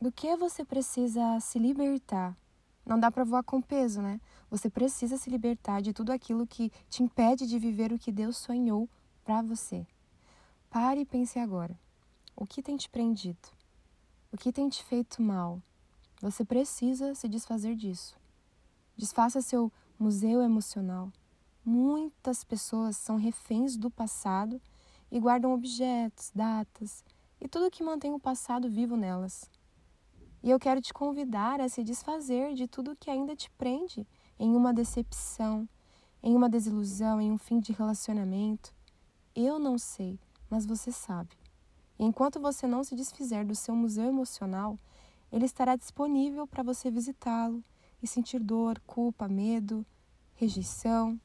Do que você precisa se libertar? Não dá para voar com peso, né? Você precisa se libertar de tudo aquilo que te impede de viver o que Deus sonhou para você. Pare e pense agora. O que tem te prendido? O que tem te feito mal? Você precisa se desfazer disso. Desfaça seu museu emocional. Muitas pessoas são reféns do passado e guardam objetos, datas e tudo que mantém o passado vivo nelas. E eu quero te convidar a se desfazer de tudo que ainda te prende em uma decepção, em uma desilusão, em um fim de relacionamento. Eu não sei, mas você sabe. E enquanto você não se desfizer do seu museu emocional, ele estará disponível para você visitá-lo e sentir dor, culpa, medo, rejeição.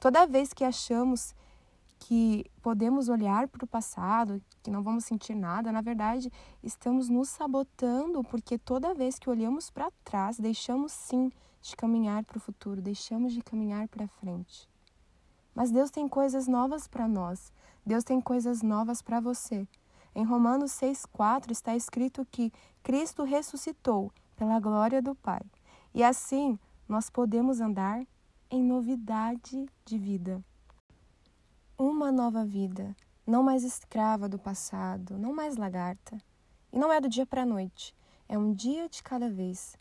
Toda vez que achamos que podemos olhar para o passado, que não vamos sentir nada, na verdade, estamos nos sabotando, porque toda vez que olhamos para trás, deixamos sim de caminhar para o futuro, deixamos de caminhar para frente. Mas Deus tem coisas novas para nós. Deus tem coisas novas para você. Em Romanos 6,4 está escrito que Cristo ressuscitou pela glória do Pai. E assim nós podemos andar em novidade de vida uma nova vida, não mais escrava do passado, não mais lagarta. E não é do dia para a noite, é um dia de cada vez.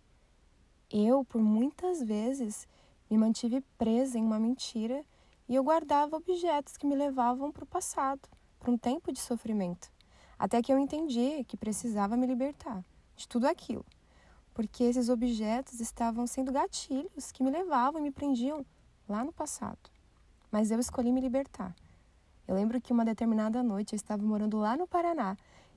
Eu, por muitas vezes, me mantive presa em uma mentira e eu guardava objetos que me levavam para o passado, para um tempo de sofrimento, até que eu entendi que precisava me libertar de tudo aquilo, porque esses objetos estavam sendo gatilhos que me levavam e me prendiam lá no passado. Mas eu escolhi me libertar. Eu lembro que uma determinada noite eu estava morando lá no Paraná.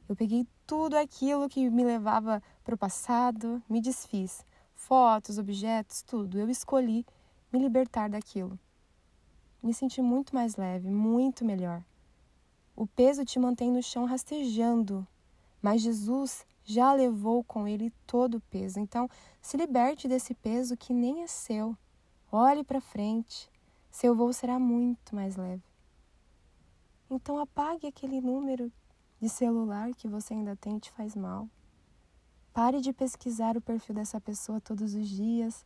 Eu peguei tudo aquilo que me levava para o passado, me desfiz. Fotos, objetos, tudo. Eu escolhi me libertar daquilo. Me senti muito mais leve, muito melhor. O peso te mantém no chão rastejando, mas Jesus já levou com ele todo o peso. Então, se liberte desse peso que nem é seu. Olhe para frente. Seu voo será muito mais leve. Então apague aquele número de celular que você ainda tem e te faz mal. Pare de pesquisar o perfil dessa pessoa todos os dias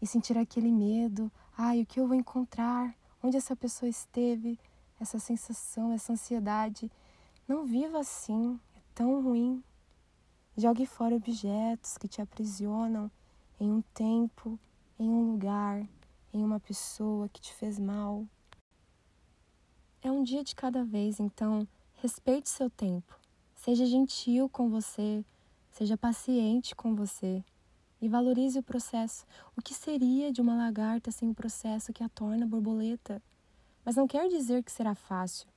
e sentir aquele medo. Ai, o que eu vou encontrar? Onde essa pessoa esteve? Essa sensação, essa ansiedade. Não viva assim, é tão ruim. Jogue fora objetos que te aprisionam em um tempo, em um lugar, em uma pessoa que te fez mal. É um dia de cada vez, então respeite seu tempo. Seja gentil com você, seja paciente com você e valorize o processo. O que seria de uma lagarta sem o processo que a torna borboleta? Mas não quer dizer que será fácil.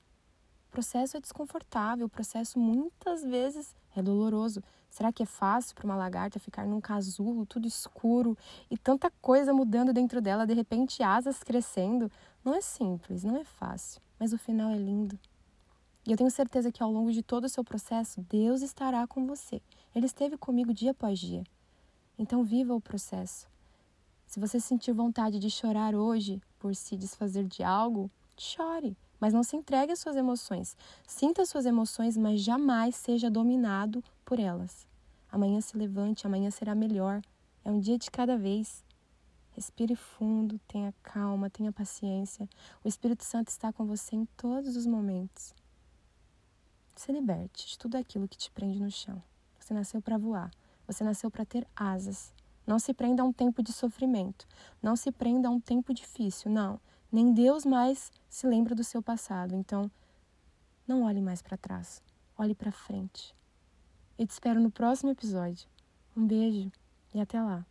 O processo é desconfortável, o processo muitas vezes é doloroso. Será que é fácil para uma lagarta ficar num casulo tudo escuro e tanta coisa mudando dentro dela, de repente asas crescendo? Não é simples, não é fácil mas o final é lindo. E eu tenho certeza que ao longo de todo o seu processo, Deus estará com você. Ele esteve comigo dia após dia. Então, viva o processo. Se você sentir vontade de chorar hoje por se desfazer de algo, chore, mas não se entregue às suas emoções. Sinta as suas emoções, mas jamais seja dominado por elas. Amanhã se levante, amanhã será melhor. É um dia de cada vez. Respire fundo, tenha calma, tenha paciência. O Espírito Santo está com você em todos os momentos. Se liberte de tudo aquilo que te prende no chão. Você nasceu para voar. Você nasceu para ter asas. Não se prenda a um tempo de sofrimento. Não se prenda a um tempo difícil. Não. Nem Deus mais se lembra do seu passado. Então, não olhe mais para trás. Olhe para frente. E te espero no próximo episódio. Um beijo e até lá.